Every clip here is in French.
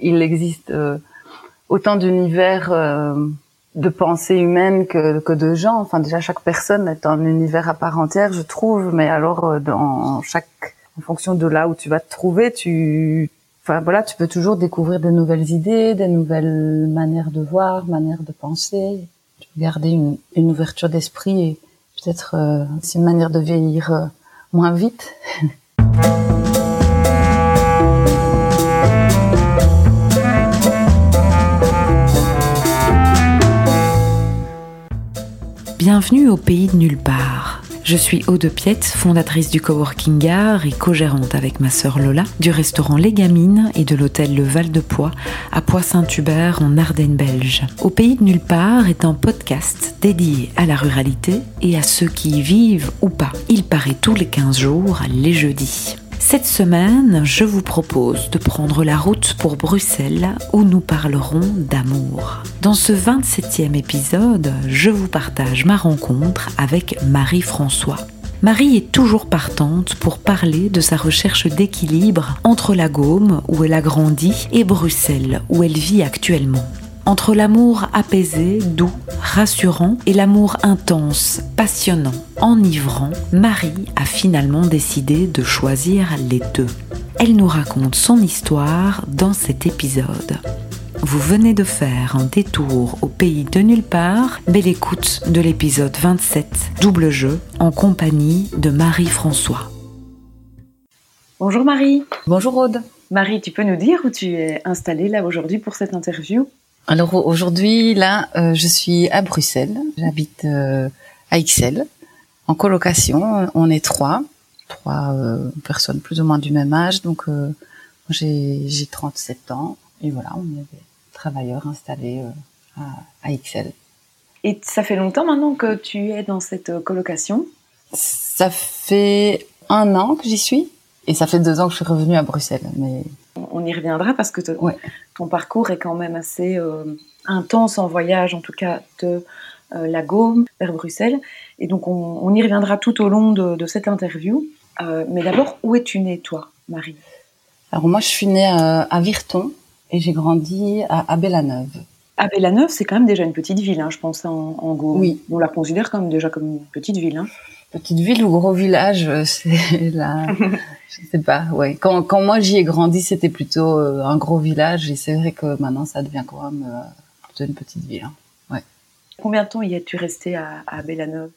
Il existe autant d'univers de pensée humaine que, que de gens. Enfin, déjà, chaque personne est un univers à part entière, je trouve. Mais alors, euh, dans chaque, en fonction de là où tu vas te trouver, tu, enfin voilà, tu peux toujours découvrir des nouvelles idées, des nouvelles manières de voir, manières de penser. Tu peux garder une, une ouverture d'esprit et peut-être euh, c'est une manière de vieillir euh, moins vite. Bienvenue au pays de nulle part. Je suis Aude Piette, fondatrice du Coworking Art et co-gérante avec ma sœur Lola du restaurant Les Gamines et de l'hôtel Le Val de Poix à Poix-Saint-Hubert en Ardennes belge. Au pays de nulle part est un podcast dédié à la ruralité et à ceux qui y vivent ou pas. Il paraît tous les 15 jours, les jeudis. Cette semaine, je vous propose de prendre la route pour Bruxelles où nous parlerons d'amour. Dans ce 27e épisode, je vous partage ma rencontre avec Marie-François. Marie est toujours partante pour parler de sa recherche d'équilibre entre la Gaume, où elle a grandi, et Bruxelles, où elle vit actuellement. Entre l'amour apaisé, doux, rassurant et l'amour intense, passionnant, enivrant, Marie a finalement décidé de choisir les deux. Elle nous raconte son histoire dans cet épisode. Vous venez de faire un détour au pays de nulle part. Belle écoute de l'épisode 27, double jeu, en compagnie de Marie-François. Bonjour Marie. Bonjour Aude. Marie, tu peux nous dire où tu es installée là aujourd'hui pour cette interview? Alors aujourd'hui, là, euh, je suis à Bruxelles. J'habite euh, à Ixelles, en colocation. On est trois, trois euh, personnes plus ou moins du même âge. Donc j'ai j'ai 37 ans et voilà, on est des travailleurs installés à, à Ixelles. Et ça fait longtemps maintenant que tu es dans cette colocation? Ça fait un an que j'y suis et ça fait deux ans que je suis revenue à Bruxelles. Mais on y reviendra parce que ton parcours est quand même assez euh, intense en voyage, en tout cas de euh, la Gaume vers Bruxelles. Et donc on, y reviendra tout au long de, cette interview. Euh, mais d'abord, où es-tu née, toi, Marie? Alors moi, je suis née à, Virton et j'ai grandi à Abbe-la-Neuve. Abbe-la-Neuve, c'est quand même déjà une petite ville, hein, je pense, en, en Gaume. Oui. On la considère quand même déjà comme une petite ville. Hein. Petite ville ou gros village, c'est la, je sais pas, ouais. Quand, quand moi j'y ai grandi, c'était plutôt euh, un gros village et c'est vrai que maintenant ça devient quand même euh, plutôt une petite ville. Hein. Ouais. Combien de temps y es-tu resté à, à Bellanove?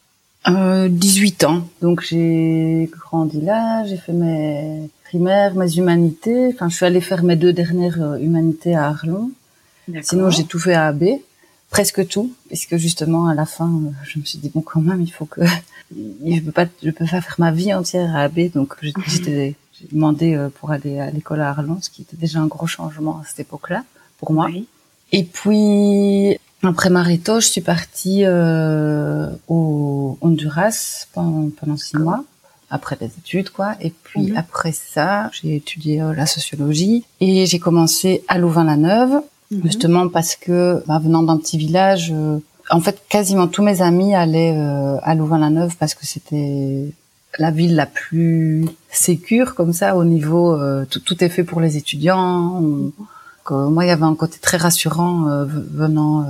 Euh, 18 ans. Donc j'ai grandi là, j'ai fait mes primaires, mes humanités. Enfin, je suis allée faire mes deux dernières euh, humanités à Arlon. Sinon, j'ai tout fait à AB presque tout, puisque justement à la fin, euh, je me suis dit bon quand même, il faut que je peux pas, je peux pas faire ma vie entière à AB, donc j'ai demandé euh, pour aller à l'école à Arlon, ce qui était déjà un gros changement à cette époque-là pour moi. Et puis après Maréto, je suis partie euh, au Honduras pendant, pendant six mois après les études quoi. Et puis mhm. après ça j'ai étudié la sociologie. Et j'ai commencé à Louvain-la-Neuve Mhm. justement parce que bah, venant d'un petit village, euh, en fait quasiment tous mes amis allaient euh, à Louvain-la-Neuve parce que c'était la ville la plus sécure comme ça au niveau euh, tout, est fait pour les étudiants. moi, il y avait un côté très rassurant venant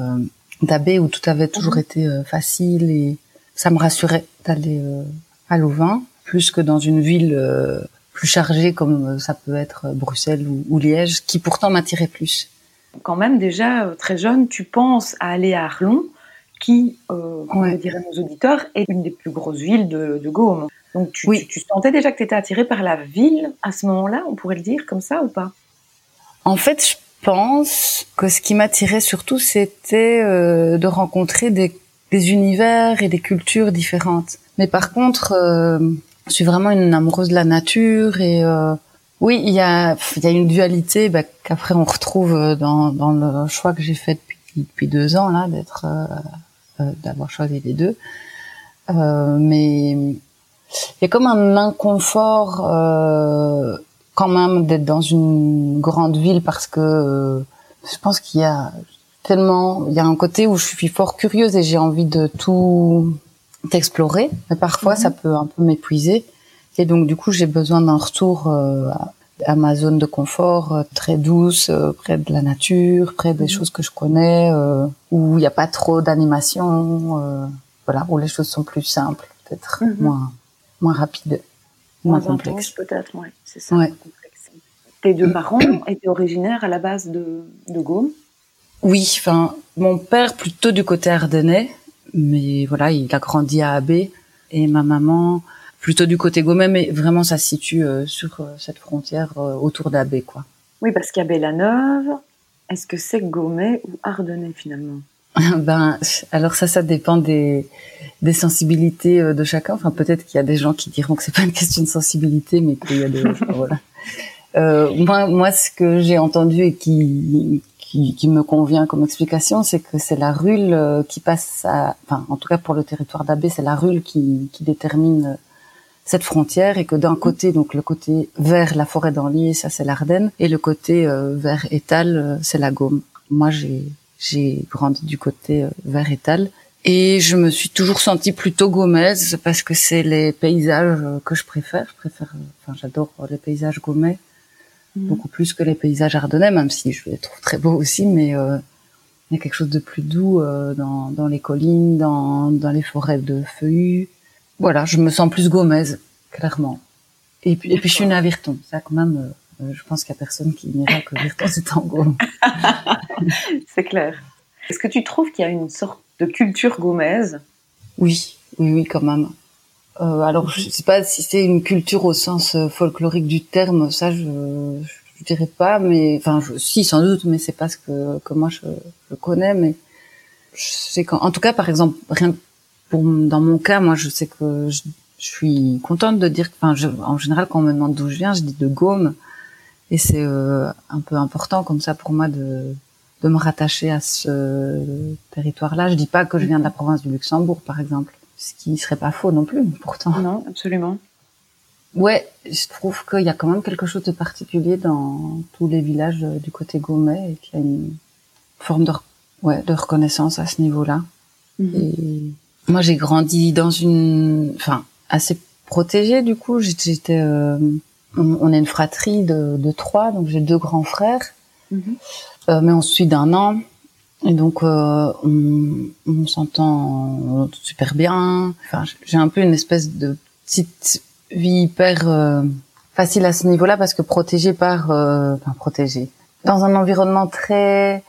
d'Abbé où tout avait toujours mhm. été facile et ça me rassurait d'aller à Louvain plus que dans une ville plus chargée comme ça peut être Bruxelles ou, ou Liège, qui pourtant m'attirait plus quand même déjà euh, très jeune, tu penses à aller à Arlon, qui, euh, comme diraient nos auditeurs, est une des plus grosses villes de, de Gaume. Donc tu, tu, sentais déjà que tu étais attirée par la ville à ce moment-là, on pourrait le dire comme ça ou pas? En fait, je pense que ce qui m'attirait surtout, c'était euh, de rencontrer des, des, univers et des cultures différentes. Mais par contre, euh, je suis vraiment une amoureuse de la nature et oui, il y a, il y a une dualité bah, qu'après on retrouve euh, dans, dans le choix que j'ai fait depuis, depuis deux ans là, d'être, euh, euh, d'avoir choisi les deux. Euh, mais il y a comme un inconfort euh, quand même d'être dans une grande ville parce que je pense qu'il y a tellement, il y a un côté où je suis fort curieuse et j'ai envie de tout explorer, mais parfois mhm. ça peut un peu m'épuiser. Et donc du coup, j'ai besoin d'un retour euh, à ma zone de confort, euh, très douce, euh, près de la nature, près des mhm. choses que je connais, où il n'y a pas trop d'animation, voilà, où les choses sont plus simples, peut-être mhm. moins moins rapides, moins, moins complexes. Peut-être, ouais, c'est ça. Ouais. Tes deux parents étaient originaires à la base de, de Gaume Oui, enfin, mon père plutôt du côté ardennais, mais voilà, il a grandi à Abbé, et ma maman plutôt du côté Gommet, mais vraiment ça se situe euh, sur euh, cette frontière euh, autour d'Abbé, quoi. Oui, parce qu'Abbé-la-Neuve, est-ce que c'est Gommet ou Ardennais finalement? Ben, alors ça, ça dépend des, des sensibilités de chacun. Enfin, peut-être qu'il y a des gens qui diront que c'est pas une question de sensibilité, mais qu'il y a des voilà. Euh, moi, moi, ce que j'ai entendu et qui, qui, qui, me convient comme explication, c'est que c'est la rule qui passe à, enfin, en tout cas pour le territoire d'Abbé, c'est la rule qui, qui détermine cette frontière et que d'un côté, donc le côté vers la forêt d'Anlier, ça c'est l'Ardenne, et le côté euh, vers Étal, euh, c'est la Gaume. Moi, j'ai j'ai grandi du côté euh, vers Étal et je me suis toujours sentie plutôt gaumaise parce que c'est les paysages que je préfère. Je préfère, enfin, j'adore les paysages gaumais mhm. beaucoup plus que les paysages ardennais, même si je les trouve très beaux aussi, mais il y a quelque chose de plus doux dans, dans les collines, dans, dans les forêts de feuillus voilà, je me sens plus gommaise, clairement. Et puis, et puis je suis une à Virton. Ça, quand même, euh, je pense qu'il n'y a personne qui dira que Virton, c'est en Gaume. c'est clair. Est-ce que tu trouves qu'il y a une sorte de culture gommaise Oui, oui, oui, quand même. Euh, alors, je ne sais pas si c'est une culture au sens euh, folklorique du terme, ça, je ne dirais pas, mais enfin, si, sans doute, mais c'est pas ce que, que moi je, je connais, mais c'est quand, en tout cas, par exemple, rien dans mon cas, moi, je sais que je, suis contente de dire, enfin, en général, quand on me demande d'où je viens, je dis de Gaume, et c'est euh, un peu important comme ça pour moi de de me rattacher à ce territoire-là. Je dis pas que je viens de la province du Luxembourg, par exemple, ce qui serait pas faux non plus, pourtant. Non, absolument. Ouais, je trouve qu'il y a quand même quelque chose de particulier dans tous les villages du côté Gaumet et qu'il y a une forme de, ouais, de reconnaissance à ce niveau-là. Mhm. Et moi, j'ai grandi dans une, enfin, assez protégée du coup. J'étais, euh, on, est une fratrie de, de trois, donc j'ai deux grands frères, mhm. euh, mais on suit d'un an. Et donc, euh, on, on s'entend super bien. Enfin, j'ai un peu une espèce de petite vie hyper euh, facile à ce niveau-là parce que protégée par, euh, enfin protégée, dans un environnement très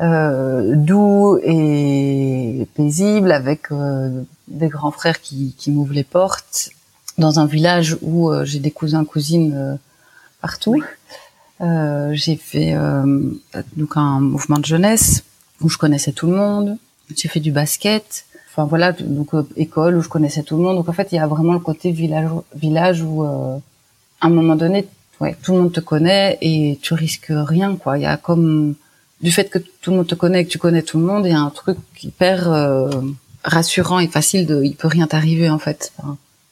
euh, doux et paisible avec euh, des grands frères qui, qui m'ouvrent les portes dans un village où euh, j'ai des cousins cousines euh, partout. j'ai fait donc un mouvement de jeunesse où je connaissais tout le monde. J'ai fait du basket. Enfin voilà, donc école où je connaissais tout le monde. Donc en fait, il y a vraiment le côté village, village où à un moment donné, ouais, tout le monde te connaît et tu risques rien quoi. Il y a comme du fait que tout le monde te connaît et que tu connais tout le monde, il y a un truc hyper euh, rassurant et facile de, il peut rien t'arriver en fait.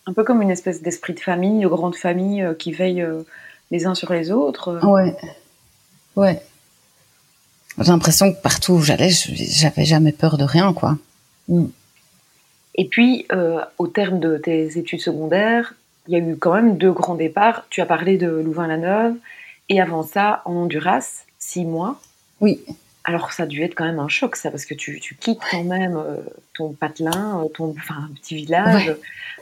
un peu comme une espèce d'esprit de famille, de grande famille euh, qui veille euh, les uns sur les autres. Ouais, ouais. J'ai l'impression que partout où j'allais, j'avais jamais peur de rien, quoi. Mm. Et puis, au terme de tes études secondaires, il y a eu quand même deux grands départs. Tu as parlé de Louvain-la-Neuve et avant ça, en Honduras, six mois. Oui. Alors ça a dû être quand même un choc ça parce que tu, quittes quand même euh, ton patelin, euh, ton enfin petit village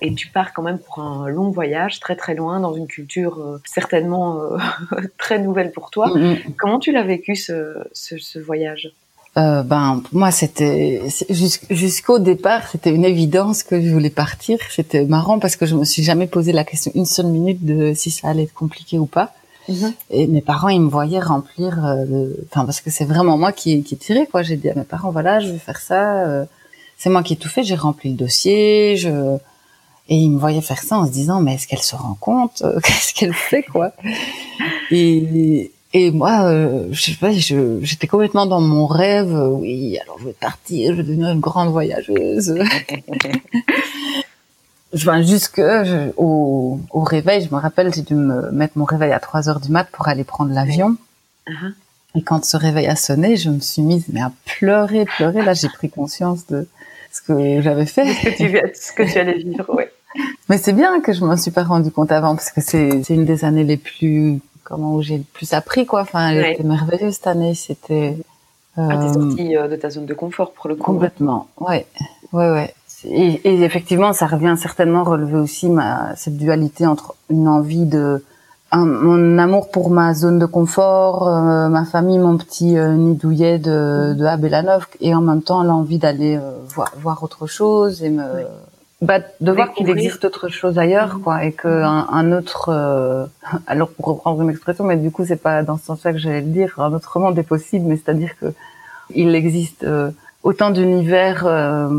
et tu pars quand même pour un long voyage très très loin dans une culture euh, certainement très nouvelle pour toi. Mm, mm. Comment tu l'as vécu ce, voyage? Ben moi c'était jusqu'au départ c'était une évidence que je voulais partir. C'était marrant parce que je me suis jamais posé la question une seule minute de si ça allait être compliqué ou pas. Et mes parents, ils me voyaient remplir, euh, enfin parce que c'est vraiment moi qui qui tiré quoi. J'ai dit à mes parents voilà, je vais faire ça. Euh, c'est moi qui ai tout fait. J'ai rempli le dossier. Je et ils me voyaient faire ça en se disant mais est-ce qu'elle se rend compte euh, Qu'est-ce qu'elle fait quoi? Et et moi, je sais pas, j'étais complètement dans mon rêve. oui, alors je vais partir, je vais devenir une grande voyageuse. je vois jusque au, au, réveil, je me rappelle, j'ai dû me mettre mon réveil à 3 heures du mat pour aller prendre l'avion. Uh-huh. Et quand ce réveil a sonné, je me suis mise mais à pleurer, pleurer. Là, j'ai pris conscience de ce que j'avais fait. Ce que tu, ce que tu allais vivre, oui. Mais c'est bien que je m'en suis pas rendu compte avant parce que c'est une des années les plus comment où j'ai le plus appris quoi. Enfin, elle était merveilleuse cette année. C'était. Euh, ah, t'es sortie euh, de ta zone de confort pour le coup. Complètement. Ouais, ouais, ouais. Et, et, effectivement, ça revient certainement relever aussi ma cette dualité entre une envie de un, mon amour pour ma zone de confort, euh, ma famille, mon petit euh, nid douillet de, de Abélanov, et en même temps l'envie d'aller euh, voir, voir autre chose et me bah, de voir qu'il existe autre chose ailleurs, quoi, et que un, un autre, euh, alors pour reprendre une expression, mais du coup c'est pas dans ce sens-là que j'allais le dire, un autre monde est possible, mais c'est-à-dire que il existe euh, autant d'univers euh,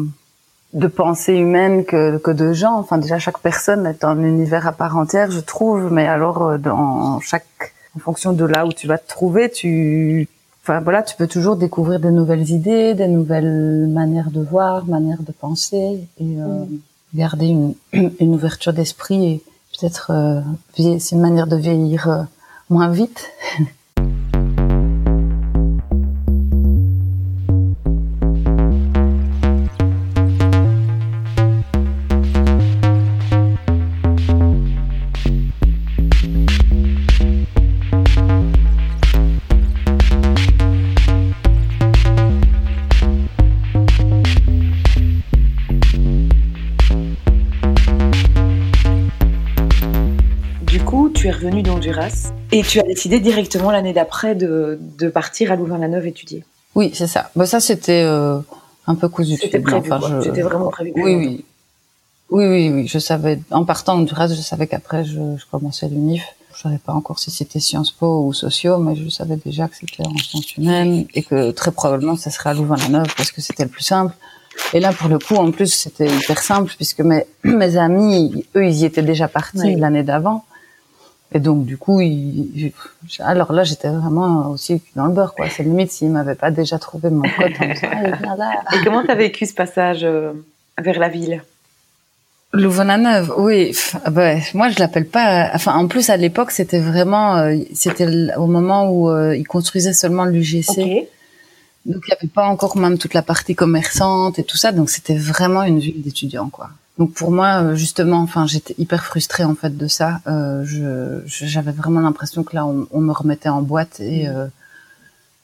de pensée humaine que, que de gens. Enfin déjà chaque personne est un univers à part entière, je trouve, mais alors dans chaque, en fonction de là où tu vas te trouver, tu Enfin voilà, tu peux toujours découvrir des nouvelles idées, des nouvelles manières de voir, manières de penser et mm garder une, une ouverture d'esprit et peut-être euh, c'est une manière de vieillir euh, moins vite. Et tu as décidé directement l'année d'après de, de, partir à Louvain-la-Neuve étudier. Oui, c'est ça. Bah, ça, c'était euh, un peu cousu. C'était prévu. Enfin, C'était vraiment prévu. Oui, oui. Oui, oui, oui. Je savais, en partant du reste, je savais qu'après, je, je commençais l'UNIF. Je savais pas encore si c'était Sciences Po ou Sociaux, mais je savais déjà que c'était en sciences humaines et que très probablement, ça serait à Louvain-la-Neuve parce que c'était le plus simple. Et là, pour le coup, en plus, c'était hyper simple puisque mes, mes amis, eux, ils y étaient déjà partis l'année d'avant. Et donc, du coup, il, alors là, j'étais vraiment aussi dans le beurre, quoi. C'est limite s'il m'avait pas déjà trouvé mon pote en Et comment t'as vécu ce passage euh, vers la ville? Louvain-la-Neuve, oui. Bah, moi, je l'appelle pas. Enfin, en plus, à l'époque, c'était vraiment, euh, c'était au moment où euh, ils construisaient seulement l'UGC. Donc, il n'y avait pas encore même toute la partie commerçante et tout ça. Donc, c'était vraiment une ville d'étudiants, quoi. Donc pour moi, euh, justement, enfin, j'étais hyper frustrée en fait de ça. Euh, je, j'avais vraiment l'impression que là, on, on, me remettait en boîte et mmh.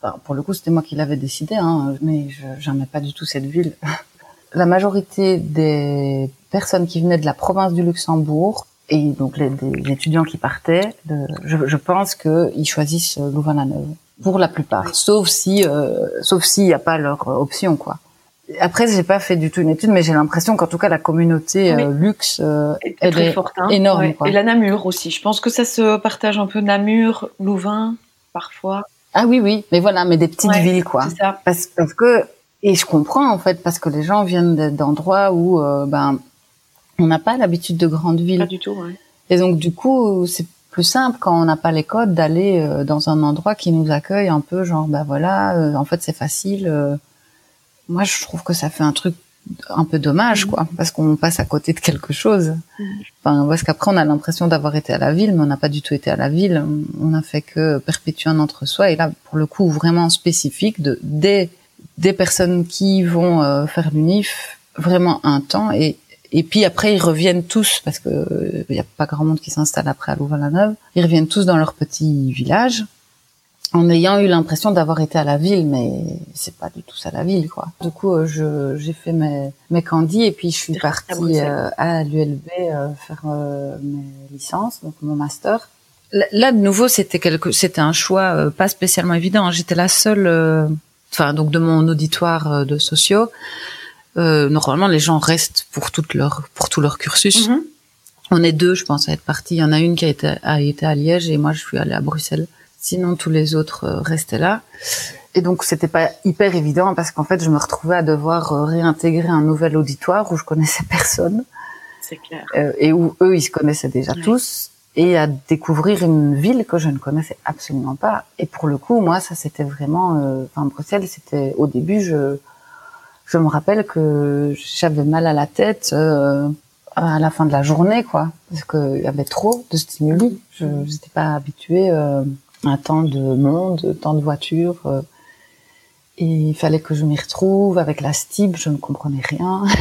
euh, pour le coup, c'était moi qui l'avais décidé, hein, mais je j'aimais pas du tout cette ville. La majorité des personnes qui venaient de la province du Luxembourg et donc les, les étudiants qui partaient, de, je, je, pense qu'ils choisissent Louvain-la-Neuve pour la plupart, sauf si, euh, sauf s'il n'y a pas leur option, quoi. Après, j'ai pas fait du tout une étude, mais j'ai l'impression qu'en tout cas la communauté euh, luxe euh, est, très forte, hein. énorme. Et la Namur aussi. Je pense que ça se partage un peu Namur, Louvain, parfois. Ah oui, oui, mais voilà, mais des petites villes quoi. Ça. Parce, parce, que et je comprends en fait parce que les gens viennent d'endroits où euh, ben on n'a pas l'habitude de grandes villes. Pas du tout. Ouais. Et donc du coup, c'est plus simple quand on n'a pas les codes d'aller dans un endroit qui nous accueille un peu genre ben voilà, en fait c'est facile moi je trouve que ça fait un truc un peu dommage quoi parce qu'on passe à côté de quelque chose. Enfin parce qu'après on a l'impression d'avoir été à la ville mais on n'a pas du tout été à la ville. On a fait que perpétuer un entre soi et là pour le coup vraiment spécifique de des des personnes qui vont euh, faire l'unif vraiment un temps. Et et puis après ils reviennent tous parce que il y a pas grand monde qui s'installe après à Louvain-la-Neuve. Ils reviennent tous dans leur petit village en ayant eu l'impression d'avoir été à la ville, mais c'est pas du tout ça la ville, quoi. Du coup, euh, je j'ai fait mes mes candis et puis je suis partie euh, à l'ULB euh, faire mes licences, donc mon master. Là, de nouveau, c'était quelque, c'était un choix pas spécialement évident. J'étais la seule, enfin donc de mon auditoire de sociaux. normalement, les gens restent pour toute leur pour tout leur cursus. Mm-hmm. On est deux, je pense, à être partis. Il y en a une qui a été, a été à Liège et moi, je suis allée à Bruxelles. Sinon, tous les autres euh, restaient là. Et donc, c'était pas hyper évident parce qu'en fait, je me retrouvais à devoir euh, réintégrer un nouvel auditoire où je connaissais personne. C'est clair. Euh, et où eux, ils se connaissaient déjà tous. Et à découvrir une ville que je ne connaissais absolument pas. Et pour le coup, moi, ça c'était vraiment, enfin Bruxelles, c'était au début, je, je me rappelle que j'avais mal à la tête à la fin de la journée, quoi, parce qu'il y avait trop de stimuli. Je n'étais pas habituée un temps de monde, tant de voitures. Euh, et il fallait que je m'y retrouve avec la STIB, je ne comprenais rien.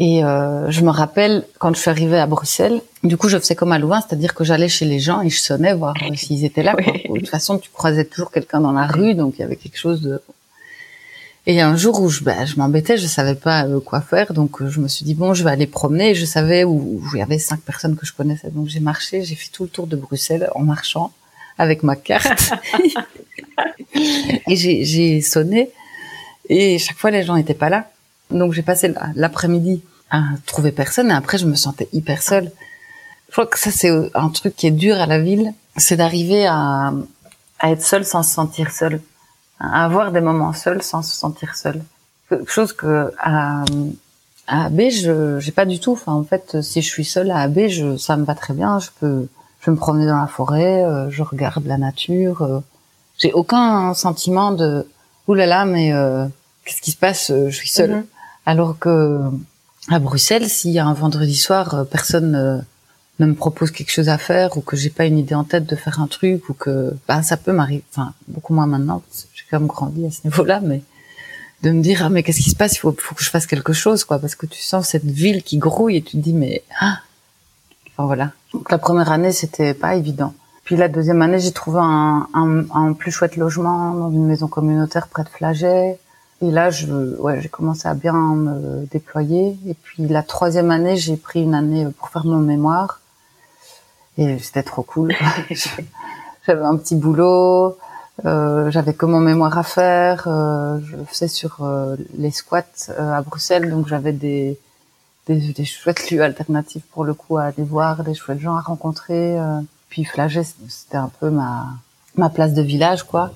Et euh, je me rappelle quand je suis arrivée à Bruxelles, du coup je faisais comme à Louvain, c'est-à-dire que j'allais chez les gens et je sonnais voir euh, s'ils étaient là. De toute façon, tu croisais toujours quelqu'un dans la rue, donc il y avait quelque chose de. Et un jour où je, bah, je m'embêtais, je savais pas euh, quoi faire, donc je me suis dit bon, je vais aller promener. Et je savais où, où il y avait cinq personnes que je connaissais, donc j'ai marché, j'ai fait tout le tour de Bruxelles en marchant avec ma carte et j'ai sonné et chaque fois les gens n'étaient pas là. Donc j'ai passé l'après-midi à trouver personne et après je me sentais hyper seule. Je crois que ça c'est un truc qui est dur à la ville, c'est d'arriver à, à être seule sans se sentir seule, à avoir des moments seuls sans se sentir seule. Quelque chose que à, à AB je j'ai pas du tout. Enfin en fait si je suis seule à AB je ça me va très bien. Je peux je me promener dans la forêt, euh, je regarde la nature. Euh, j'ai aucun sentiment de oulala mais euh, qu'est-ce qui se passe Je suis seule. Mm-hmm. Alors que à Bruxelles, s'il y a un vendredi soir, euh, personne euh, ne me propose quelque chose à faire ou que j'ai pas une idée en tête de faire un truc ou que bah ça peut m'arriver enfin beaucoup moins maintenant j'ai quand même grandi à ce niveau-là mais de me dire ah mais qu'est-ce qui se passe il faut, faut que je fasse quelque chose quoi parce que tu sens cette ville qui grouille et tu te dis mais ah enfin voilà donc la première année c'était pas évident puis la deuxième année j'ai trouvé un, un, un, plus chouette logement dans une maison communautaire près de Flaget et là, je, ouais, j'ai commencé à bien me déployer. Et puis la troisième année, j'ai pris une année pour faire mon mémoire. Et c'était trop cool. j'avais un petit boulot, euh, j'avais que mon mémoire à faire. Euh, je le faisais sur euh, les squats euh, à Bruxelles, donc j'avais des, des, des, chouettes lieux alternatifs pour le coup à aller voir, des chouettes gens à rencontrer. Euh. Puis Flaget, c'était un peu ma ma place de village, quoi.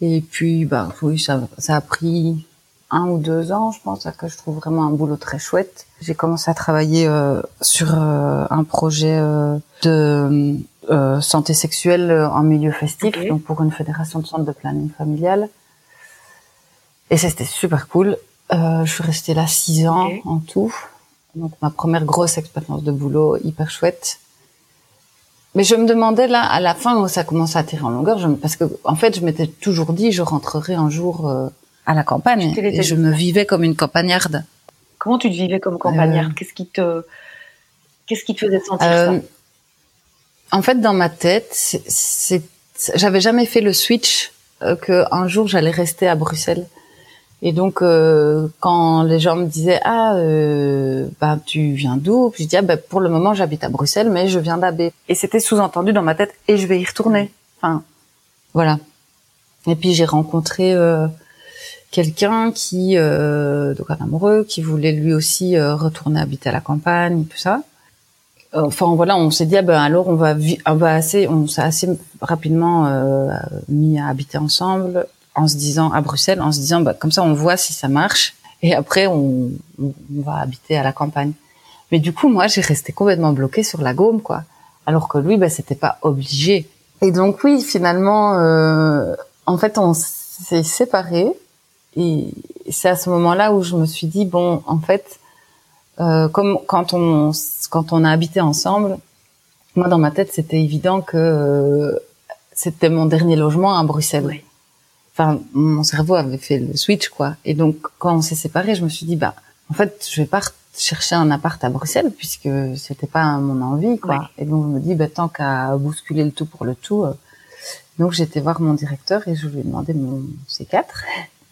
Et puis, bah oui, ça, ça a pris un ou deux ans, je pense, que je trouve vraiment un boulot très chouette. J'ai commencé à travailler euh, sur euh, un projet euh, de euh, santé sexuelle en milieu festif, donc pour une fédération de centres de planning familial. Et c'était super cool. je suis restée là six ans en tout. Donc ma première grosse expérience de boulot, hyper chouette. Mais je me demandais là, à la fin, où ça commençait à tirer en longueur, parce que en fait, je m'étais toujours dit, je rentrerai un jour euh, à la campagne, et je me vivais comme une campagnarde. Comment tu te vivais comme campagnarde? Euh. Qu'est-ce qui te, qu'est-ce qui te faisait sentir ça? Euh, En fait, dans ma tête, c'est, j'avais jamais fait le switch que un jour j'allais rester à Bruxelles. Et donc, euh, quand les gens me disaient ah euh, bah tu viens d'où? Je dis ah bah, pour le moment j'habite à Bruxelles mais je viens d'Abbé et c'était sous-entendu dans ma tête et je vais y retourner. Enfin voilà. Et puis j'ai rencontré euh, quelqu'un qui euh, donc un amoureux qui voulait lui aussi euh, retourner habiter à la campagne tout ça. Enfin voilà, on s'est dit ah ben alors on va on va assez on s'est assez rapidement mis à habiter ensemble en se disant à Bruxelles, en se disant bah, comme ça on voit si ça marche et après on, on, va habiter à la campagne. Mais du coup moi j'ai resté complètement bloquée sur la Gaume quoi, alors que lui bah c'était pas obligé. Et donc oui finalement euh, en fait on s'est séparés et c'est à ce moment-là où je me suis dit bon en fait euh, comme quand on quand on a habité ensemble, moi dans ma tête c'était évident que euh, c'était mon dernier logement à Bruxelles enfin mon cerveau avait fait le switch quoi. Et donc quand on s'est séparés je me suis dit bah en fait je vais pas chercher un appart à Bruxelles puisque c'était pas mon envie quoi. Et donc je me dis bah tant qu'à bousculer le tout pour le tout euh. donc j'étais voir mon directeur et je lui ai demandé mon C4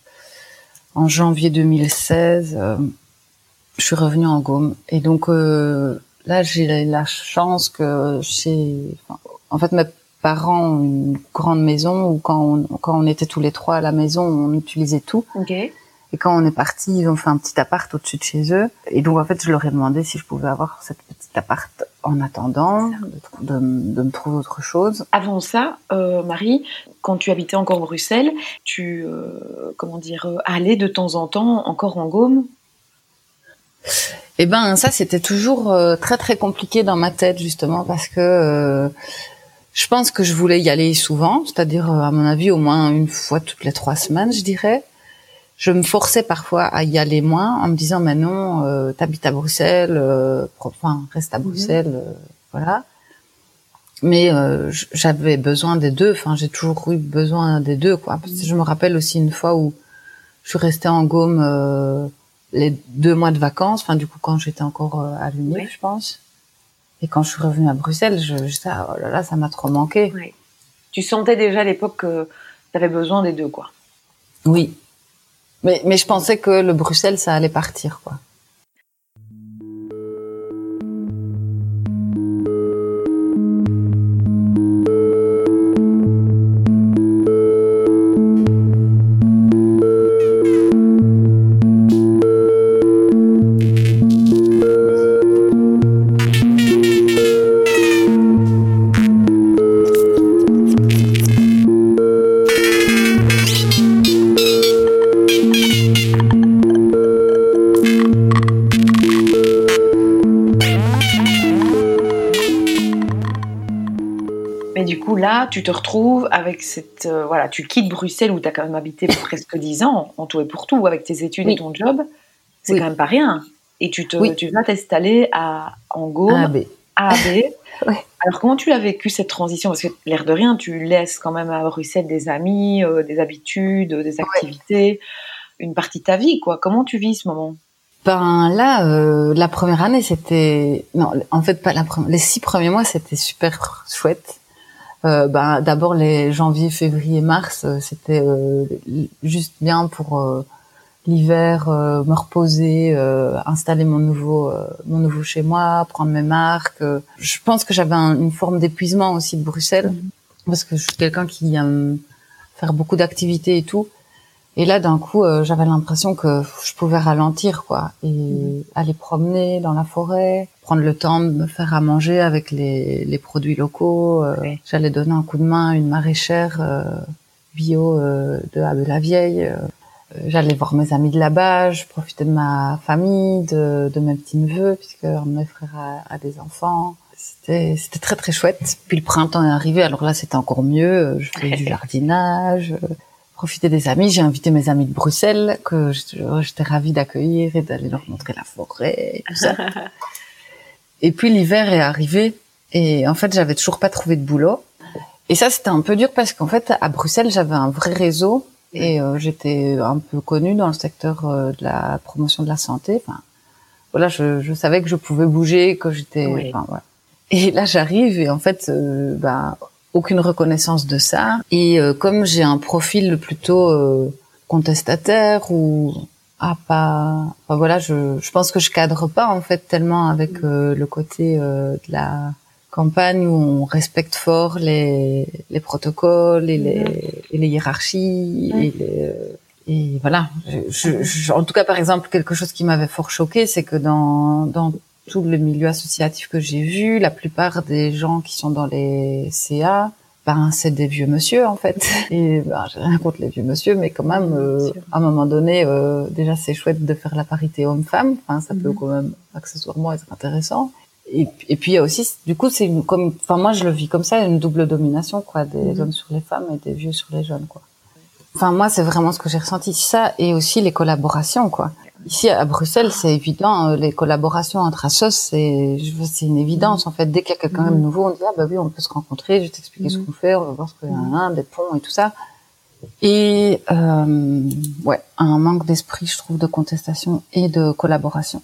en janvier 2016 euh, je suis revenue en Gaume. Et donc euh, là j'ai la chance que chez en fait ma parents une grande maison où quand on, quand on était tous les trois à la maison, on utilisait tout. Et quand on est parti, ils ont fait un petit appart au-dessus de chez eux. Et donc, en fait, je leur ai demandé si je pouvais avoir cette petite appart en attendant de, de, me trouver autre chose. Avant ça, euh, Marie, quand tu habitais encore à Bruxelles, tu, euh, comment dire, euh, allais de temps en temps encore en Gaume? Eh ben, ça, c'était toujours euh, très très compliqué dans ma tête, justement, parce que euh, je pense que je voulais y aller souvent, c'est-à-dire euh, à mon avis au moins une fois toutes les trois semaines, je dirais. Je me forçais parfois à y aller moins en me disant mais non, euh, t'habites à Bruxelles, euh, enfin reste à mhm. Bruxelles, euh, voilà. Mais j'avais besoin des deux. Enfin, j'ai toujours eu besoin des deux, quoi. Parce que je me rappelle aussi une fois où je suis restée en Gaume les deux mois de vacances, enfin du coup quand j'étais encore euh, à l'Uni, je pense. Et quand je suis revenue à Bruxelles, je, je ça, oh là là, ça m'a trop manqué. Tu sentais déjà à l'époque que tu avais besoin des deux, quoi. Oui. Mais, mais je pensais que le Bruxelles, ça allait partir, quoi. Tu te retrouves avec cette. Euh, voilà, tu quittes Bruxelles où tu as quand même habité pour presque 10 ans, en tout et pour tout, avec tes études et ton job. C'est quand même pas rien. Et tu, te, tu vas t'installer à Angome, à AB. Alors, comment tu l'as vécu cette transition? Parce que l'air de rien, tu laisses quand même à Bruxelles des amis, euh, des habitudes, des activités, une partie de ta vie, quoi. Comment tu vis ce moment? Ben là, euh, la première année, c'était non, en fait pas la première. Les six premiers mois, c'était super chouette euh, bah, d'abord les janvier, février, mars, euh, c'était euh, juste bien pour euh, l'hiver, me reposer, installer mon nouveau mon nouveau chez moi, prendre mes marques. Je pense que j'avais une forme d'épuisement aussi de Bruxelles mhm. parce que je suis quelqu'un qui aime faire beaucoup d'activités et tout. Et là, d'un coup, euh, j'avais l'impression que je pouvais ralentir, quoi, et mhm. aller promener dans la forêt, prendre le temps de me faire à manger avec les, les produits locaux. Euh, j'allais donner un coup de main à une maraîchère euh, bio de Abbé la Vieille. J'allais voir mes amis de là-bas, je profitais de ma famille, de, de mes petits neveux, puisque mes frères a, a des enfants. C'était, c'était très très chouette. Puis le printemps est arrivé, alors là c'était encore mieux. Je faisais du jardinage profiter des amis. J'ai invité mes amis de Bruxelles que j'étais ravie d'accueillir et d'aller leur montrer la forêt et tout ça. et puis l'hiver est arrivé et en fait j'avais toujours pas trouvé de boulot. Et ça c'était un peu dur parce qu'en fait à Bruxelles j'avais un vrai réseau et euh, j'étais un peu connue dans le secteur euh, de la promotion de la santé. Enfin voilà, je, je savais que je pouvais bouger, que j'étais. Enfin, voilà. Et là j'arrive et en fait euh, bah aucune reconnaissance de ça. Et euh, comme j'ai un profil plutôt euh, contestataire ou ah pas, enfin, voilà, je, je pense que je cadre pas en fait tellement avec euh, le côté de la campagne où on respecte fort les, les protocoles et les, et les hiérarchies et, les, et voilà. Je, je, en tout cas, par exemple, quelque chose qui m'avait fort choqué, c'est que dans, dans tout le milieu associatif que j'ai vu, la plupart des gens qui sont dans les CA, ben c'est des vieux monsieur en fait. Et ben, j'ai rien contre les vieux monsieur, mais quand même, euh, à un moment donné, euh, déjà c'est chouette de faire la parité homme-femme. Enfin, ça peut mhm. quand même accessoirement être intéressant. Et, et puis il y a aussi, du coup, c'est comme, enfin moi je le vis comme ça, une double domination quoi, des mhm. hommes sur les femmes et des vieux sur les jeunes quoi. Enfin moi c'est vraiment ce que j'ai ressenti, ça et aussi les collaborations quoi. Ici à Bruxelles, c'est évident, euh, les collaborations entre assos, c'est c'est une évidence en fait. Dès qu'il y a quelqu'un de nouveau, on dit ah bah oui, on peut se rencontrer, je vais t'expliquer ce mhm. qu'on fait, on va voir ce qu'il y a, un, des ponts et tout ça. Et euh, ouais, un manque d'esprit, je trouve, de contestation et de collaboration.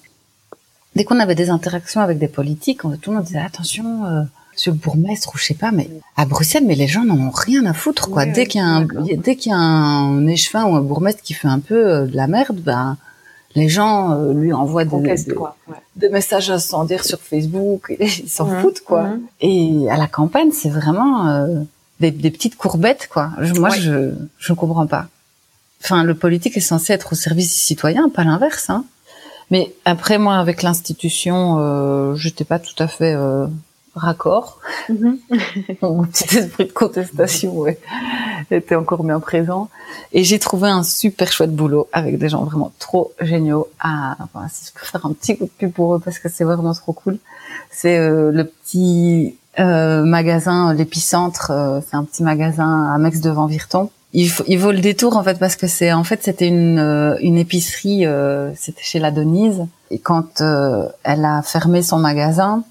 Dès qu'on avait des interactions avec des politiques, tout le monde disait attention. Euh, Monsieur le bourgmestre ou je sais pas, mais à Bruxelles, mais les gens n'en ont rien à foutre, quoi. dès qu'il y a un, dès qu'il y a un échevin ou un bourgmestre qui fait un peu euh, de la merde, ben, les gens euh, lui envoient des, messages incendiaires sur Facebook, et ils s'en mmh, foutent quoi. Mmh. Et à la campagne, c'est vraiment euh, des, petites courbettes quoi. moi, je je comprends pas. Enfin, le politique est censé être au service des citoyens, pas l'inverse. Hein. Mais après, moi, avec l'institution, euh, j'étais pas tout à fait euh, raccord. Mhm. Mon petit esprit de contestation ouais, était encore bien présent. Et j'ai trouvé un super chouette boulot avec des gens vraiment trop géniaux. À, enfin, si je peux faire un petit coup de pub pour eux parce que c'est vraiment trop cool. C'est euh, le petit euh, magasin, l'épicentre. Euh, c'est un petit magasin à Mex devant Virton. Il, il, vaut le détour en fait parce que c'est en fait c'était une euh, une épicerie. c'était chez la Denise. Et quand elle a fermé son magasin,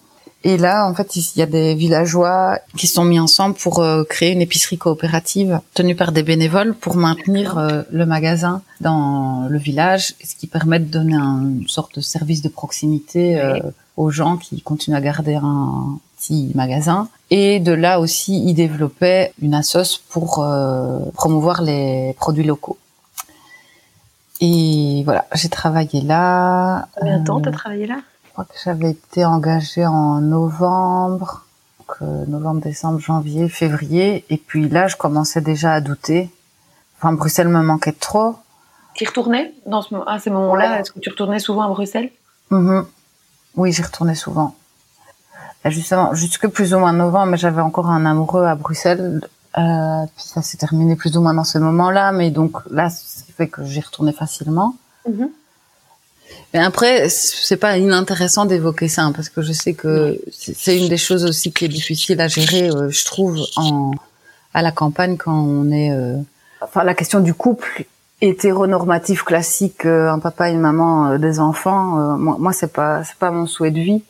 Et là, en fait, il y a des villageois qui sont mis ensemble pour euh, créer une épicerie coopérative tenue par des bénévoles pour maintenir euh, le magasin dans le village, ce qui permet de donner une sorte de service de proximité euh, aux gens qui continuent à garder un petit magasin. Et de là aussi, ils développaient une assoce pour promouvoir les produits locaux. Et voilà, j'ai travaillé là. Combien de temps t'as travaillé là? Que j'avais été engagée en novembre, donc, novembre, décembre, janvier, février, et puis là, je commençais déjà à douter. Enfin, Bruxelles me manquait trop. Tu retournais dans ce, à ces moments-là? Est-ce que tu retournais souvent à Bruxelles? Mm-hmm. Oui, j'y retournais souvent. justement, jusque plus ou moins novembre, mais j'avais encore un amoureux à Bruxelles. Euh, puis ça s'est terminé plus ou moins dans ce moment-là, mais donc là, ce qui fait que j'y retournais facilement. Mm-hmm. Mais après, c'est pas inintéressant d'évoquer ça, hein, parce que je sais que c'est une des choses aussi qui est difficile à gérer, euh, je trouve, en, à la campagne quand on est, euh, enfin, la question du couple hétéronormatif classique, euh, un papa et une maman, des enfants. moi, moi c'est pas, c'est pas mon souhait de vie.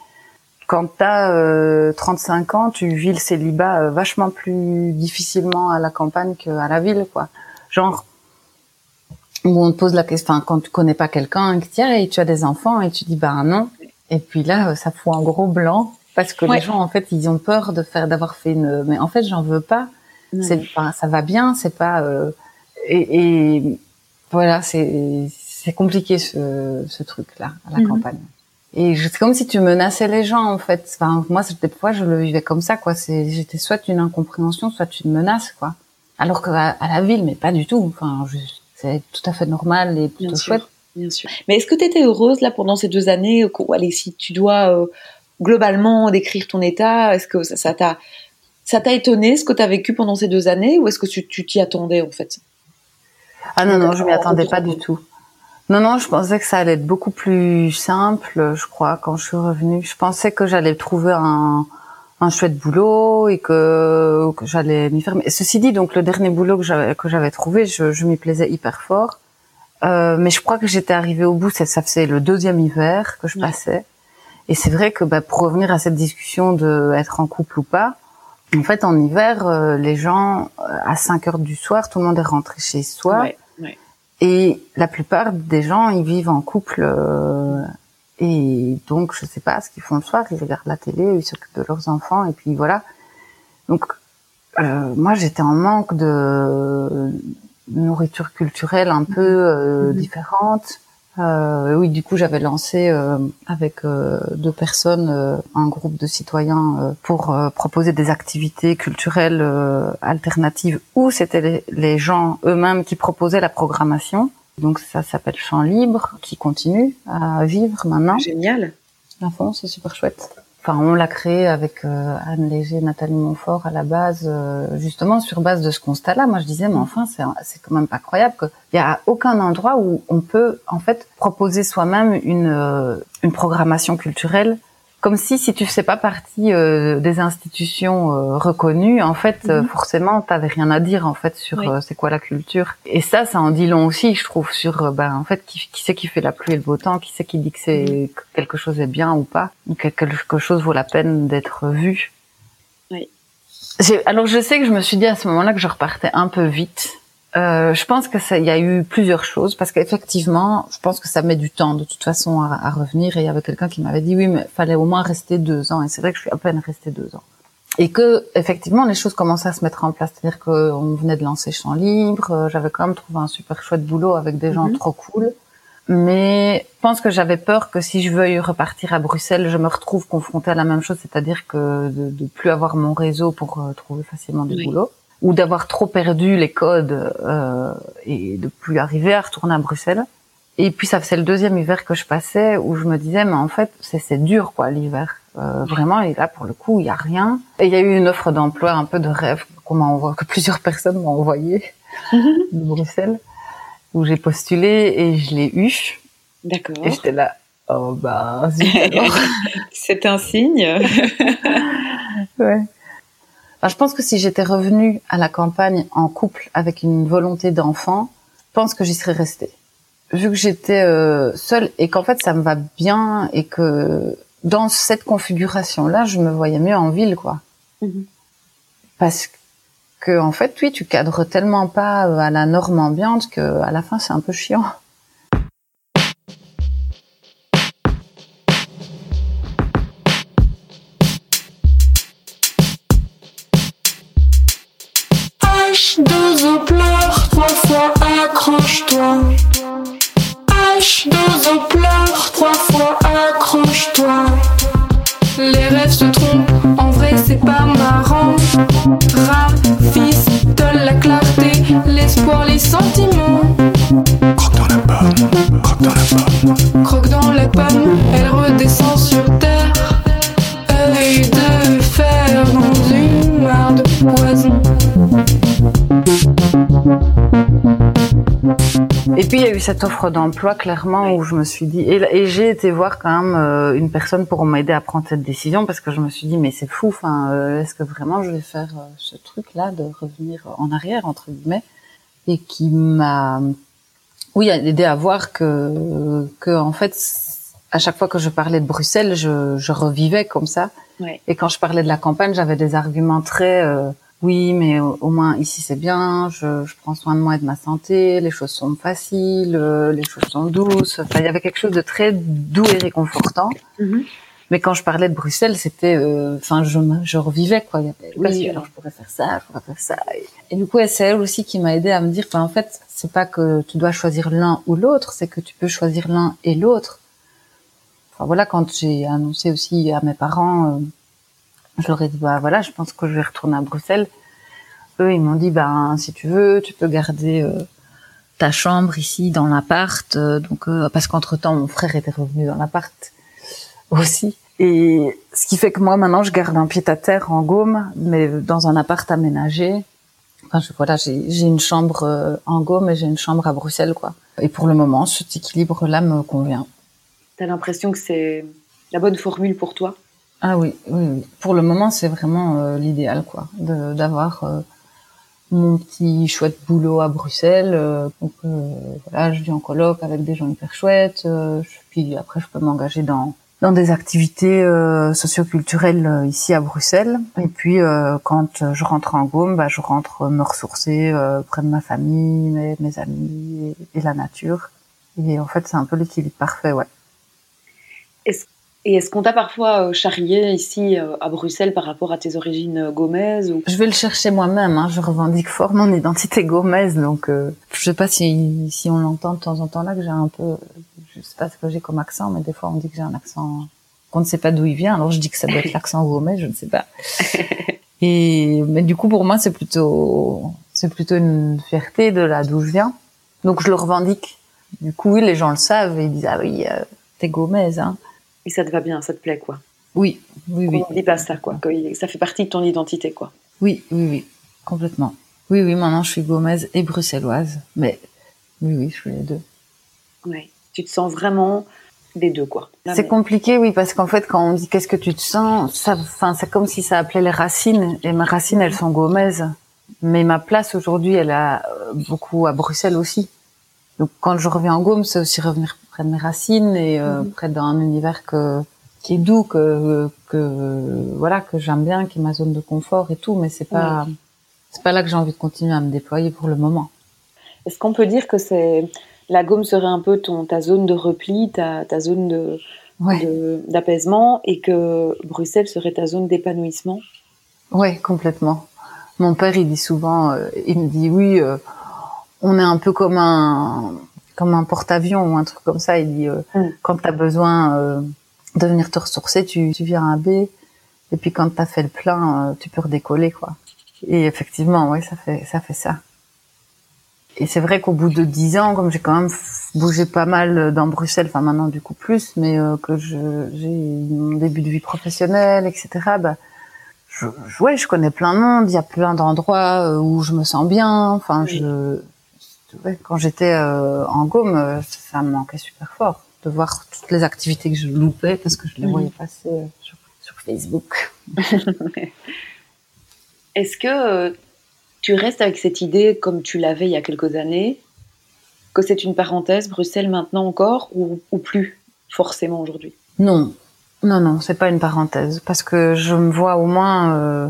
Quand t'as 35 ans, tu vis le célibat vachement plus difficilement à la campagne qu'à la ville, quoi. Genre, où on te pose la question, quand tu connais pas quelqu'un, qui tiens, et tu as des enfants, et tu dis, bah non. Et puis là, ça fout un gros blanc, parce que les gens, en fait, ils ont peur de faire, d'avoir fait une, mais en fait, j'en veux pas. C'est ça va bien, c'est pas, euh... et, et, voilà, c'est, c'est compliqué ce, ce truc-là, à la mhm. campagne. Et c'est comme si tu menaçais les gens, en fait. Enfin, moi, des fois, je le vivais comme ça, quoi. C'est, j'étais soit une incompréhension, soit une menace, quoi. Alors qu'à à la ville, mais pas du tout. Enfin, je, c'est tout à fait normal et plutôt chouette. bien sûr. Mais est-ce que tu étais heureuse là pendant ces deux années Allez, si tu dois euh, globalement décrire ton état, est-ce que ça t'a ça t'a étonné ce que tu as vécu pendant ces deux années ou est-ce que tu t'y attendais en fait? Ah non non, je m'y attendais pas du tout. Non non, je pensais que ça allait être beaucoup plus simple, je crois, quand je suis revenue. Je pensais que j'allais trouver un un chouette boulot et que, que j'allais m'y faire. Mais ceci dit, donc le dernier boulot que j'avais que j'avais trouvé, je, je m'y plaisais hyper fort. Euh, mais je crois que j'étais arrivée au bout. Ça, ça faisait le deuxième hiver que je passais. Et c'est vrai que bah, pour revenir à cette discussion de être en couple ou pas, en fait, en hiver, euh, les gens à 5 heures du soir, tout le monde est rentré chez soi. Ouais, ouais. Et la plupart des gens, ils vivent en couple euh, et donc, je sais pas ce qu'ils font le soir. Ils regardent la télé, ils s'occupent de leurs enfants, et puis voilà. Donc, euh, moi, j'étais en manque de nourriture culturelle un peu euh, mhm. différente. Euh, oui, du coup, j'avais lancé euh, avec euh, deux personnes un groupe de citoyens pour proposer des activités culturelles alternatives où c'était les, les gens eux-mêmes qui proposaient la programmation. Donc ça s'appelle Champ Libre, qui continue à vivre maintenant. Génial. À fond, c'est super chouette. Enfin, on l'a créé avec euh, Anne Léger, Nathalie Montfort à la base, euh, justement sur base de ce constat-là. Moi, je disais, mais enfin, c'est, quand même pas croyable qu'il y a aucun endroit où on peut en fait proposer soi-même une, euh, une programmation culturelle comme si si tu fais pas partie euh, des institutions euh, reconnues, en fait, euh, mhm. forcément, t'avais rien à dire en fait sur c'est quoi la culture. Et ça, ça en dit long aussi, je trouve, sur ben en fait qui, qui c'est qui fait la pluie et le beau temps, qui c'est qui dit que c'est mhm. quelque chose est bien ou pas, ou que quelque chose vaut la peine d'être vu. Oui. Alors je sais que je me suis dit à ce moment-là que je repartais un peu vite euh, je pense que ça, il y a eu plusieurs choses parce qu'effectivement, je pense que ça met du temps de toute façon à, à revenir. Et il y avait quelqu'un qui m'avait dit oui, mais fallait au moins rester deux ans. Et c'est vrai que je suis à peine restée deux ans. Et que effectivement, les choses commençaient à se mettre en place. C'est-à-dire qu'on venait de lancer Champ Libre. Euh, j'avais quand même trouvé un super chouette boulot avec des gens mhm. trop cool. Mais je pense que j'avais peur que si je veuille repartir à Bruxelles, je me retrouve confrontée à la même chose, c'est-à-dire que de, de plus avoir mon réseau pour euh, trouver facilement du boulot ou d'avoir trop perdu les codes euh, et de plus arriver à retourner à Bruxelles. Et puis ça c'est le deuxième hiver que je passais où je me disais mais en fait c'est c'est dur quoi l'hiver euh, vraiment et là pour le coup il y a rien. Et il y a eu une offre d'emploi un peu de rêve qu'on m'a envoyé que plusieurs personnes m'ont envoyé de Bruxelles où j'ai postulé et je l'ai eu. D'accord. Et j'étais là oh bah c'est un signe. ouais je pense que si j'étais revenue à la campagne en couple avec une volonté d'enfant, je pense que j'y serais restée. Vu que j'étais euh, seule et qu'en fait ça me va bien et que dans cette configuration-là, je me voyais mieux en ville, quoi. Mhm. Parce que, en fait, oui, tu cadres tellement pas à la norme ambiante que, à la fin, c'est un peu chiant. H2O pleure, trois fois accroche-toi. H2O pleure, trois fois accroche-toi. Les rêves se trompent, en vrai c'est pas marrant. de eu cette offre d'emploi clairement où je me suis dit et, j'ai été voir quand même euh, une personne pour m'aider à prendre cette décision parce que je me suis dit mais c'est fou enfin euh, est-ce que vraiment je vais faire euh, ce truc là de revenir en arrière entre guillemets et qui m'a oui aidé à voir que que en fait à chaque fois que je parlais de Bruxelles je, je revivais comme ça. Et quand je parlais de la campagne j'avais des arguments très oui, mais au, moins ici c'est bien, je, je, prends soin de moi et de ma santé, les choses sont faciles, euh, les choses sont douces. Enfin, il y avait quelque chose de très doux et réconfortant. Mm-hmm. Mais quand je parlais de Bruxelles, c'était, euh, enfin, je, je revivais quoi. oui, alors je pourrais faire ça, je pourrais faire ça. Et, du coup, c'est elle aussi qui m'a aidé à me dire, en fait, c'est pas que tu dois choisir l'un ou l'autre, c'est que tu peux choisir l'un et l'autre. Enfin voilà, quand j'ai annoncé aussi à mes parents. Euh, je leur ai dit, bah voilà, je pense que je vais retourner à Bruxelles. Eux, ils m'ont dit, bah si tu veux, tu peux garder euh, ta chambre ici dans l'appart. Euh, donc euh, parce qu'entre temps, mon frère était revenu dans l'appart aussi. Et ce qui fait que moi maintenant, je garde un pied à terre en Gaume, mais dans un appart aménagé. Enfin, je, voilà, j'ai une chambre en Gaume et j'ai une chambre à Bruxelles, quoi. Et pour le moment, cet équilibre-là me convient. T'as l'impression que c'est la bonne formule pour toi? Ah oui, oui, oui. Pour le moment, c'est vraiment euh, l'idéal, quoi, d'avoir euh, mon petit chouette boulot à Bruxelles. Euh, donc voilà, je vis en coloc avec des gens hyper chouettes. puis après, je peux m'engager dans dans des activités socioculturelles ici à Bruxelles. Et puis quand je rentre en Gaume, bah, je rentre me ressourcer près de ma famille, mes, mes amis et, la nature. Et en fait, c'est un peu l'équilibre parfait, ouais. Et est-ce qu'on t'a parfois euh, charrié ici euh, à Bruxelles par rapport à tes origines euh, gomaises ou... Je vais le chercher moi-même. Hein. Je revendique fort mon identité gomaise, donc euh, je sais pas si, si on l'entend de temps en temps là que j'ai un peu, je sais pas ce que j'ai comme accent, mais des fois on dit que j'ai un accent qu'on ne sait pas d'où il vient. Alors je dis que ça doit être l'accent gomais, je ne sais pas. Et mais du coup pour moi c'est plutôt c'est plutôt une fierté de là d'où je viens. Donc je le revendique. Du coup oui les gens le savent et ils disent ah oui t'es gomaise hein et ça te va bien, ça te plaît, quoi. Oui, oui, oui. On pas ça, quoi. Que ça fait partie de ton identité, quoi. Oui, oui, oui, complètement. Oui, oui, maintenant je suis gaumaise et bruxelloise, mais oui, oui, je suis les deux. Oui, tu te sens vraiment des deux, quoi. C'est compliqué, oui, parce qu'en fait, quand on dit qu'est-ce que tu te sens, ça, enfin, c'est comme si ça appelait les racines, et mes racines, elles sont gaumaises. Mais ma place aujourd'hui, elle a euh, beaucoup à Bruxelles aussi. Donc, quand je reviens en Gaume, c'est aussi revenir près de mes racines et euh, mhm. près d'un univers que qui est doux, que que voilà que j'aime bien, qui est ma zone de confort et tout, mais c'est pas c'est pas là que j'ai envie de continuer à me déployer pour le moment. Est-ce qu'on peut dire que c'est la Gaume serait un peu ton ta zone de repli, ta ta zone de d'apaisement et que Bruxelles serait ta zone d'épanouissement? Ouais, complètement. Mon père, il dit souvent, euh, il me dit oui, euh, on est un peu comme un comme un porte-avions ou un truc comme ça. Il dit euh, mm. quand tu as besoin euh, de venir te ressourcer, tu, tu viens à B. Et puis quand tu as fait le plein, euh, tu peux redécoller quoi. Et effectivement, oui, ça fait ça fait ça. Et c'est vrai qu'au bout de dix ans, comme j'ai quand même bougé pas mal dans Bruxelles, enfin maintenant du coup plus, mais que j'ai mon début de vie professionnelle, etc. Bah, je, ouais, je connais plein de monde, il y a plein d'endroits où je me sens bien. Enfin, je quand j'étais euh, en Gaume, euh, ça me manquait super fort de voir toutes les activités que je loupais parce que je les mhm. voyais passer euh, sur, Facebook. Est-ce que tu restes avec cette idée comme tu l'avais il y a quelques années, que c'est une parenthèse, Bruxelles maintenant encore, ou, ou plus forcément aujourd'hui? Non, Non, non, c'est pas une parenthèse parce que je me vois au moins. Euh...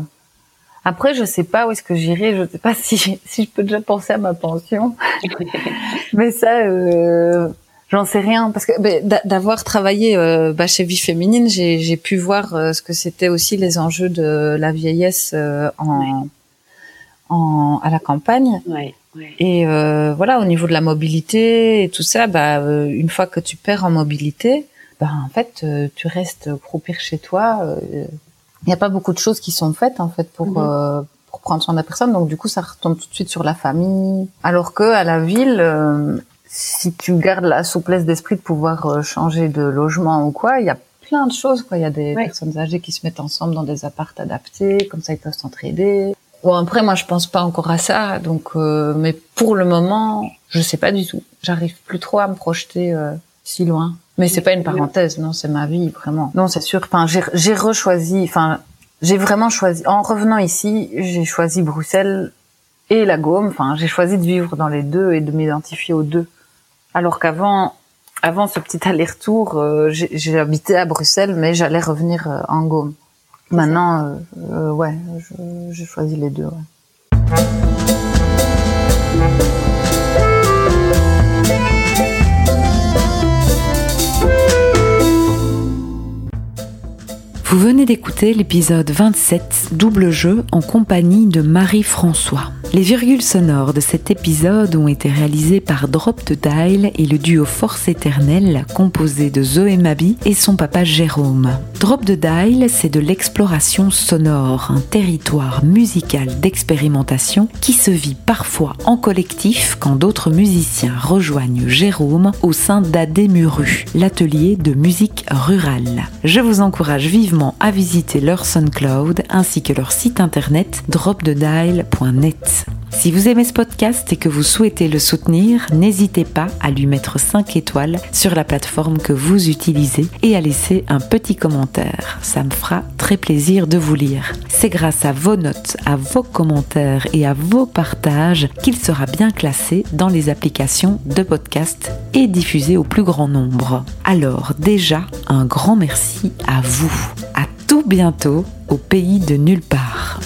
Après, je sais pas où est-ce que j'irai. Je sais pas si si je peux déjà penser à ma pension. Mais ça, euh... j'en sais rien parce que d'avoir travaillé euh, bah, chez Vie Féminine, j'ai pu voir euh, ce que c'était aussi les enjeux de la vieillesse euh, en, en à la campagne. Ouais. Et euh, voilà, au niveau de la mobilité et tout ça, bah, une fois que tu perds en mobilité, bah, en fait, tu restes croupir chez toi. Il euh, n'y a pas beaucoup de choses qui sont faites en fait pour mhm. euh, pour prendre soin de la personne. Donc du coup, ça retombe tout de suite sur la famille. Alors que à la ville, si tu gardes la souplesse d'esprit de pouvoir changer de logement ou quoi, il y a plein de choses. Quoi, il y a des personnes âgées qui se mettent ensemble dans des appartes adaptés, comme ça ils peuvent s'entraider. Bon après, moi je pense pas encore à ça. Donc, mais pour le moment, je sais pas du tout. J'arrive plus trop à me projeter si loin. Mais c'est pas une parenthèse, non, c'est ma vie vraiment. Non, c'est sûr. Enfin, j'ai, rechoisi. Enfin, j'ai vraiment choisi. En revenant ici, j'ai choisi Bruxelles et la Gaume. Enfin, j'ai choisi de vivre dans les deux et de m'identifier aux deux. Alors qu'avant, avant ce petit aller-retour, euh, j'ai, habité à Bruxelles, mais j'allais revenir euh, en Gaume. Maintenant, euh, ouais, j'ai choisi les deux. Ouais. Vous venez d'écouter l'épisode 27 Double jeu en compagnie de Marie-François. Les virgules sonores de cet épisode ont été réalisées par Drop the Dial et le duo Force Éternelle composé de Zoé Mabi et son papa Jérôme. Drop the Dial, c'est de l'exploration sonore, un territoire musical d'expérimentation qui se vit parfois en collectif quand d'autres musiciens rejoignent Jérôme au sein d'Ademuru, l'atelier de musique rurale. Je vous encourage vivement à visiter leur SoundCloud ainsi que leur site internet dropthedial.net. Si vous aimez ce podcast et que vous souhaitez le soutenir, n'hésitez pas à lui mettre 5 étoiles sur la plateforme que vous utilisez et à laisser un petit commentaire. Ça me fera très plaisir de vous lire. C'est grâce à vos notes, à vos commentaires et à vos partages qu'il sera bien classé dans les applications de podcast et diffusé au plus grand nombre. Alors déjà, un grand merci à vous. À tout bientôt au pays de nulle part.